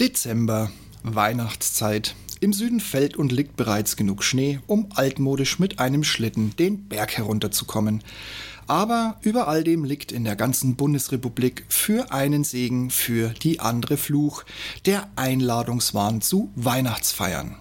Dezember, Weihnachtszeit. Im Süden fällt und liegt bereits genug Schnee, um altmodisch mit einem Schlitten den Berg herunterzukommen. Aber über all dem liegt in der ganzen Bundesrepublik für einen Segen, für die andere Fluch, der Einladungswahn zu Weihnachtsfeiern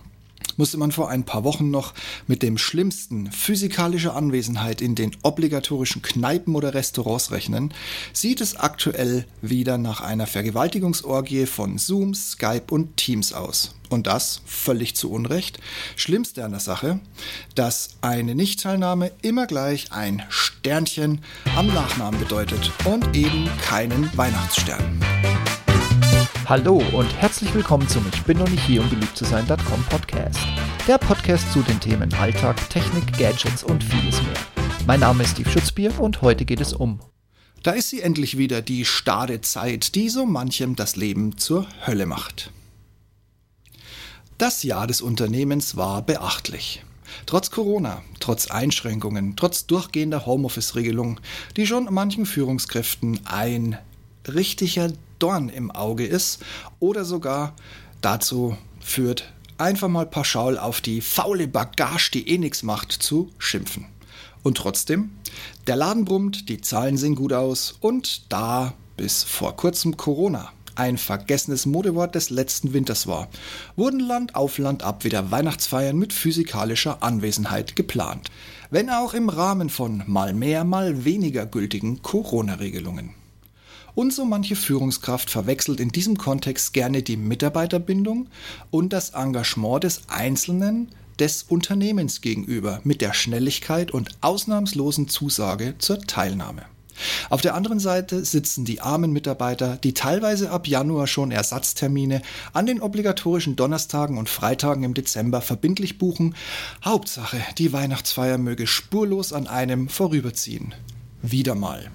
musste man vor ein paar Wochen noch mit dem schlimmsten physikalischer Anwesenheit in den obligatorischen Kneipen oder Restaurants rechnen, sieht es aktuell wieder nach einer Vergewaltigungsorgie von Zoom, Skype und Teams aus. Und das völlig zu Unrecht. Schlimmste an der Sache, dass eine Nichtteilnahme immer gleich ein Sternchen am Nachnamen bedeutet und eben keinen Weihnachtsstern. Hallo und herzlich willkommen zum Ich bin noch nicht hier, um beliebt zu sein.com Podcast. Der Podcast zu den Themen Alltag, Technik, Gadgets und vieles mehr. Mein Name ist Steve Schutzbier und heute geht es um. Da ist sie endlich wieder, die starre Zeit, die so manchem das Leben zur Hölle macht. Das Jahr des Unternehmens war beachtlich. Trotz Corona, trotz Einschränkungen, trotz durchgehender Homeoffice-Regelung, die schon manchen Führungskräften ein richtiger Dorn im Auge ist oder sogar dazu führt, einfach mal pauschal auf die faule Bagage, die eh nichts macht, zu schimpfen. Und trotzdem, der Laden brummt, die Zahlen sehen gut aus und da bis vor kurzem Corona ein vergessenes Modewort des letzten Winters war, wurden Land auf Land ab wieder Weihnachtsfeiern mit physikalischer Anwesenheit geplant, wenn auch im Rahmen von mal mehr, mal weniger gültigen Corona-Regelungen. Und so manche Führungskraft verwechselt in diesem Kontext gerne die Mitarbeiterbindung und das Engagement des Einzelnen des Unternehmens gegenüber mit der Schnelligkeit und ausnahmslosen Zusage zur Teilnahme. Auf der anderen Seite sitzen die armen Mitarbeiter, die teilweise ab Januar schon Ersatztermine an den obligatorischen Donnerstagen und Freitagen im Dezember verbindlich buchen. Hauptsache, die Weihnachtsfeier möge spurlos an einem vorüberziehen. Wieder mal.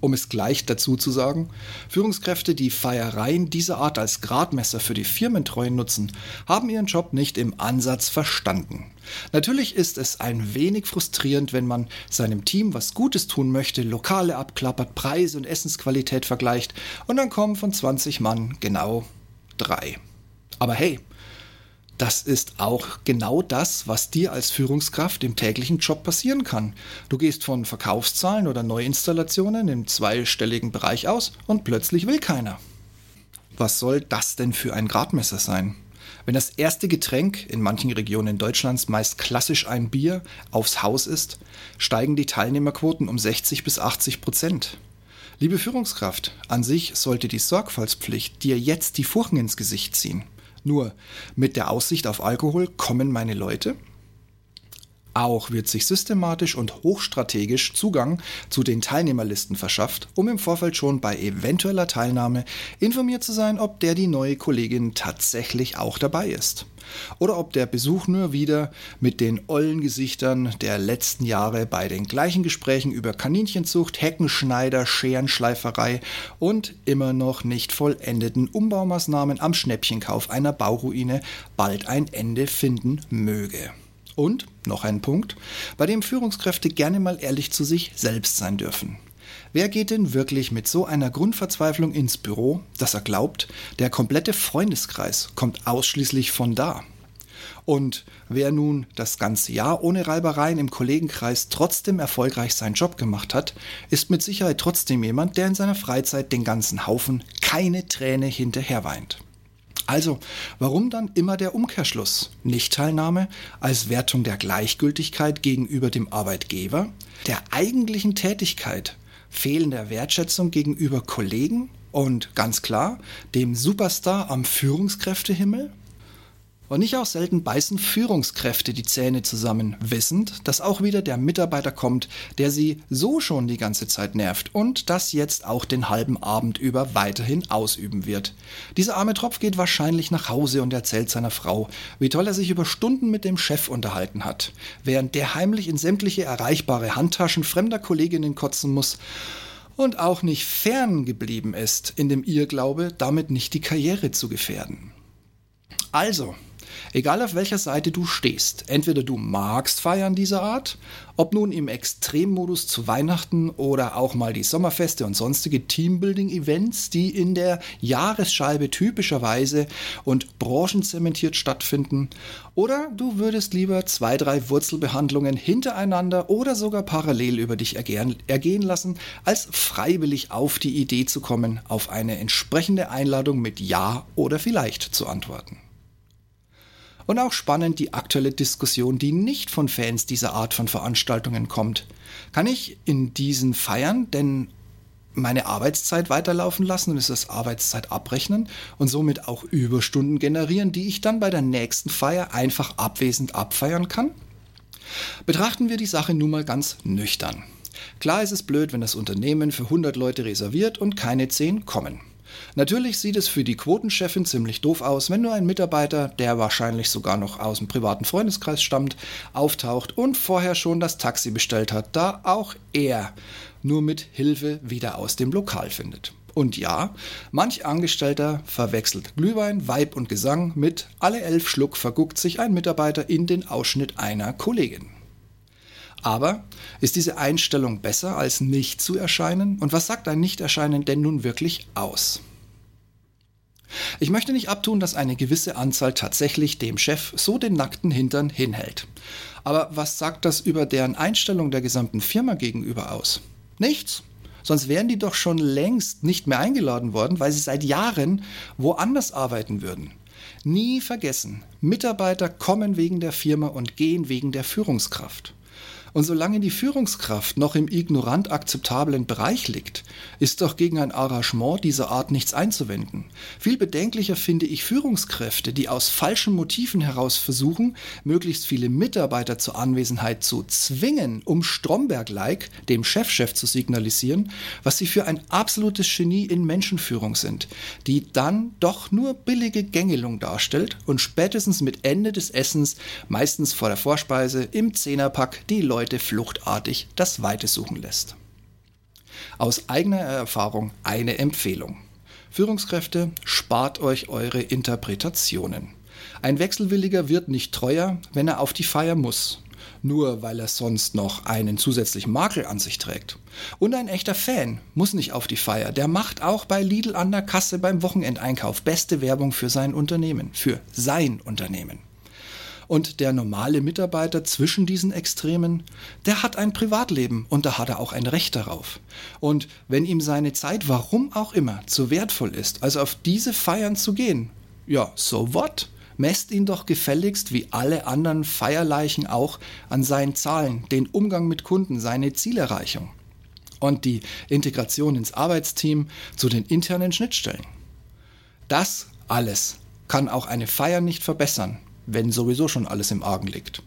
Um es gleich dazu zu sagen, Führungskräfte, die Feiereien dieser Art als Gradmesser für die Firmentreue nutzen, haben ihren Job nicht im Ansatz verstanden. Natürlich ist es ein wenig frustrierend, wenn man seinem Team was Gutes tun möchte, Lokale abklappert, Preise und Essensqualität vergleicht und dann kommen von 20 Mann genau drei. Aber hey, das ist auch genau das, was dir als Führungskraft im täglichen Job passieren kann. Du gehst von Verkaufszahlen oder Neuinstallationen im zweistelligen Bereich aus und plötzlich will keiner. Was soll das denn für ein Gradmesser sein? Wenn das erste Getränk in manchen Regionen Deutschlands meist klassisch ein Bier aufs Haus ist, steigen die Teilnehmerquoten um 60 bis 80 Prozent. Liebe Führungskraft, an sich sollte die Sorgfaltspflicht dir jetzt die Furchen ins Gesicht ziehen. Nur mit der Aussicht auf Alkohol kommen meine Leute. Auch wird sich systematisch und hochstrategisch Zugang zu den Teilnehmerlisten verschafft, um im Vorfeld schon bei eventueller Teilnahme informiert zu sein, ob der die neue Kollegin tatsächlich auch dabei ist oder ob der Besuch nur wieder mit den ollen Gesichtern der letzten Jahre bei den gleichen Gesprächen über Kaninchenzucht, Heckenschneider, Scherenschleiferei und immer noch nicht vollendeten Umbaumaßnahmen am Schnäppchenkauf einer Bauruine bald ein Ende finden möge. Und noch ein Punkt, bei dem Führungskräfte gerne mal ehrlich zu sich selbst sein dürfen. Wer geht denn wirklich mit so einer Grundverzweiflung ins Büro, dass er glaubt, der komplette Freundeskreis kommt ausschließlich von da? Und wer nun das ganze Jahr ohne Reibereien im Kollegenkreis trotzdem erfolgreich seinen Job gemacht hat, ist mit Sicherheit trotzdem jemand, der in seiner Freizeit den ganzen Haufen keine Träne hinterher weint. Also, warum dann immer der Umkehrschluss? Nichtteilnahme als Wertung der Gleichgültigkeit gegenüber dem Arbeitgeber, der eigentlichen Tätigkeit fehlender Wertschätzung gegenüber Kollegen und ganz klar dem Superstar am Führungskräftehimmel? Und nicht auch selten beißen Führungskräfte die Zähne zusammen, wissend, dass auch wieder der Mitarbeiter kommt, der sie so schon die ganze Zeit nervt und das jetzt auch den halben Abend über weiterhin ausüben wird. Dieser arme Tropf geht wahrscheinlich nach Hause und erzählt seiner Frau, wie toll er sich über Stunden mit dem Chef unterhalten hat, während der heimlich in sämtliche erreichbare Handtaschen fremder Kolleginnen kotzen muss und auch nicht fern geblieben ist in dem Irrglaube, damit nicht die Karriere zu gefährden. Also, Egal auf welcher Seite du stehst, entweder du magst Feiern dieser Art, ob nun im Extremmodus zu Weihnachten oder auch mal die Sommerfeste und sonstige Teambuilding-Events, die in der Jahresscheibe typischerweise und branchenzementiert stattfinden, oder du würdest lieber zwei, drei Wurzelbehandlungen hintereinander oder sogar parallel über dich ergehen lassen, als freiwillig auf die Idee zu kommen, auf eine entsprechende Einladung mit Ja oder vielleicht zu antworten. Und auch spannend die aktuelle Diskussion, die nicht von Fans dieser Art von Veranstaltungen kommt. Kann ich in diesen Feiern denn meine Arbeitszeit weiterlaufen lassen und ist das Arbeitszeit abrechnen und somit auch Überstunden generieren, die ich dann bei der nächsten Feier einfach abwesend abfeiern kann? Betrachten wir die Sache nun mal ganz nüchtern. Klar ist es blöd, wenn das Unternehmen für 100 Leute reserviert und keine 10 kommen. Natürlich sieht es für die Quotenchefin ziemlich doof aus, wenn nur ein Mitarbeiter, der wahrscheinlich sogar noch aus dem privaten Freundeskreis stammt, auftaucht und vorher schon das Taxi bestellt hat, da auch er nur mit Hilfe wieder aus dem Lokal findet. Und ja, manch Angestellter verwechselt Glühwein, Weib und Gesang mit alle elf Schluck verguckt sich ein Mitarbeiter in den Ausschnitt einer Kollegin. Aber ist diese Einstellung besser als nicht zu erscheinen? Und was sagt ein Nichterscheinen denn nun wirklich aus? Ich möchte nicht abtun, dass eine gewisse Anzahl tatsächlich dem Chef so den nackten Hintern hinhält. Aber was sagt das über deren Einstellung der gesamten Firma gegenüber aus? Nichts. Sonst wären die doch schon längst nicht mehr eingeladen worden, weil sie seit Jahren woanders arbeiten würden. Nie vergessen, Mitarbeiter kommen wegen der Firma und gehen wegen der Führungskraft. Und solange die Führungskraft noch im ignorant akzeptablen Bereich liegt, ist doch gegen ein Arrangement dieser Art nichts einzuwenden. Viel bedenklicher finde ich Führungskräfte, die aus falschen Motiven heraus versuchen, möglichst viele Mitarbeiter zur Anwesenheit zu zwingen, um Stromberg-like dem Chefchef -Chef zu signalisieren, was sie für ein absolutes Genie in Menschenführung sind, die dann doch nur billige Gängelung darstellt und spätestens mit Ende des Essens, meistens vor der Vorspeise, im Zehnerpack die Leute Leute fluchtartig das Weite suchen lässt. Aus eigener Erfahrung eine Empfehlung. Führungskräfte, spart euch eure Interpretationen. Ein Wechselwilliger wird nicht treuer, wenn er auf die Feier muss, nur weil er sonst noch einen zusätzlichen Makel an sich trägt. Und ein echter Fan muss nicht auf die Feier, der macht auch bei Lidl an der Kasse beim Wochenendeinkauf beste Werbung für sein Unternehmen, für sein Unternehmen. Und der normale Mitarbeiter zwischen diesen Extremen, der hat ein Privatleben und da hat er auch ein Recht darauf. Und wenn ihm seine Zeit, warum auch immer, zu wertvoll ist, also auf diese Feiern zu gehen, ja, so what? Messt ihn doch gefälligst wie alle anderen Feierleichen auch an seinen Zahlen, den Umgang mit Kunden, seine Zielerreichung und die Integration ins Arbeitsteam zu den internen Schnittstellen. Das alles kann auch eine Feier nicht verbessern, wenn sowieso schon alles im Argen liegt.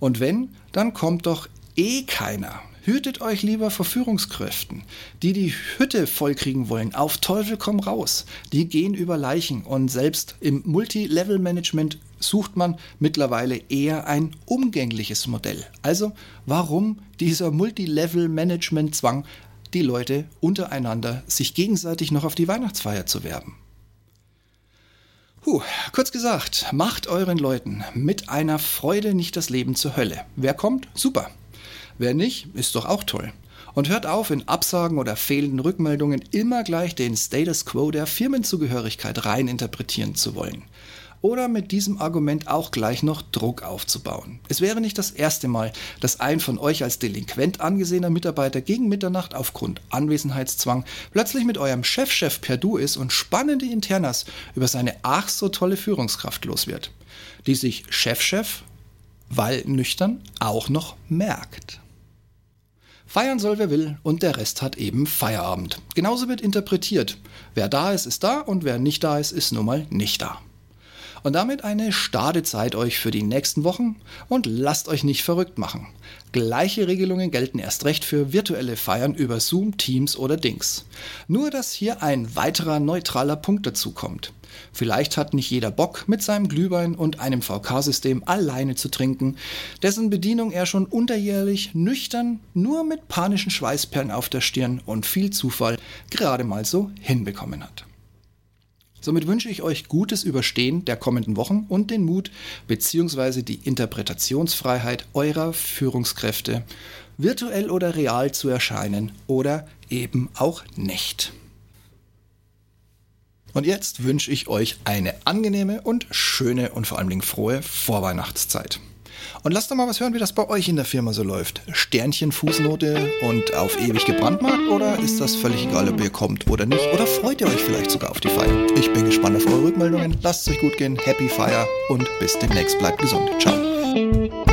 Und wenn, dann kommt doch eh keiner. Hütet euch lieber vor Führungskräften, die die Hütte vollkriegen wollen. Auf Teufel komm raus. Die gehen über Leichen und selbst im Multi-Level-Management sucht man mittlerweile eher ein umgängliches Modell. Also warum dieser Multi-Level-Management-Zwang, die Leute untereinander sich gegenseitig noch auf die Weihnachtsfeier zu werben? Puh, kurz gesagt, macht euren Leuten mit einer Freude nicht das Leben zur Hölle. Wer kommt? Super. Wer nicht, ist doch auch toll. Und hört auf, in Absagen oder fehlenden Rückmeldungen immer gleich den Status quo der Firmenzugehörigkeit rein interpretieren zu wollen oder mit diesem Argument auch gleich noch Druck aufzubauen. Es wäre nicht das erste Mal, dass ein von euch als delinquent angesehener Mitarbeiter gegen Mitternacht aufgrund Anwesenheitszwang plötzlich mit eurem Chefchef -Chef per Du ist und spannende Internas über seine ach so tolle Führungskraft los wird, die sich Chefchef, -Chef, weil nüchtern, auch noch merkt. Feiern soll wer will und der Rest hat eben Feierabend. Genauso wird interpretiert. Wer da ist, ist da und wer nicht da ist, ist nun mal nicht da. Und damit eine starke Zeit euch für die nächsten Wochen und lasst euch nicht verrückt machen. Gleiche Regelungen gelten erst recht für virtuelle Feiern über Zoom, Teams oder Dings. Nur dass hier ein weiterer neutraler Punkt dazu kommt. Vielleicht hat nicht jeder Bock, mit seinem Glühwein und einem VK-System alleine zu trinken, dessen Bedienung er schon unterjährlich nüchtern, nur mit panischen Schweißperlen auf der Stirn und viel Zufall gerade mal so hinbekommen hat. Somit wünsche ich euch gutes Überstehen der kommenden Wochen und den Mut bzw. die Interpretationsfreiheit eurer Führungskräfte, virtuell oder real zu erscheinen oder eben auch nicht. Und jetzt wünsche ich euch eine angenehme und schöne und vor Dingen frohe Vorweihnachtszeit. Und lasst doch mal was hören, wie das bei euch in der Firma so läuft. Sternchen, Fußnote und auf ewig gebrandmarkt oder ist das völlig egal, ob ihr kommt oder nicht? Oder freut ihr euch vielleicht sogar auf die Feier? Ich bin gespannt auf eure Rückmeldungen. Lasst es euch gut gehen. Happy Fire und bis demnächst. Bleibt gesund. Ciao.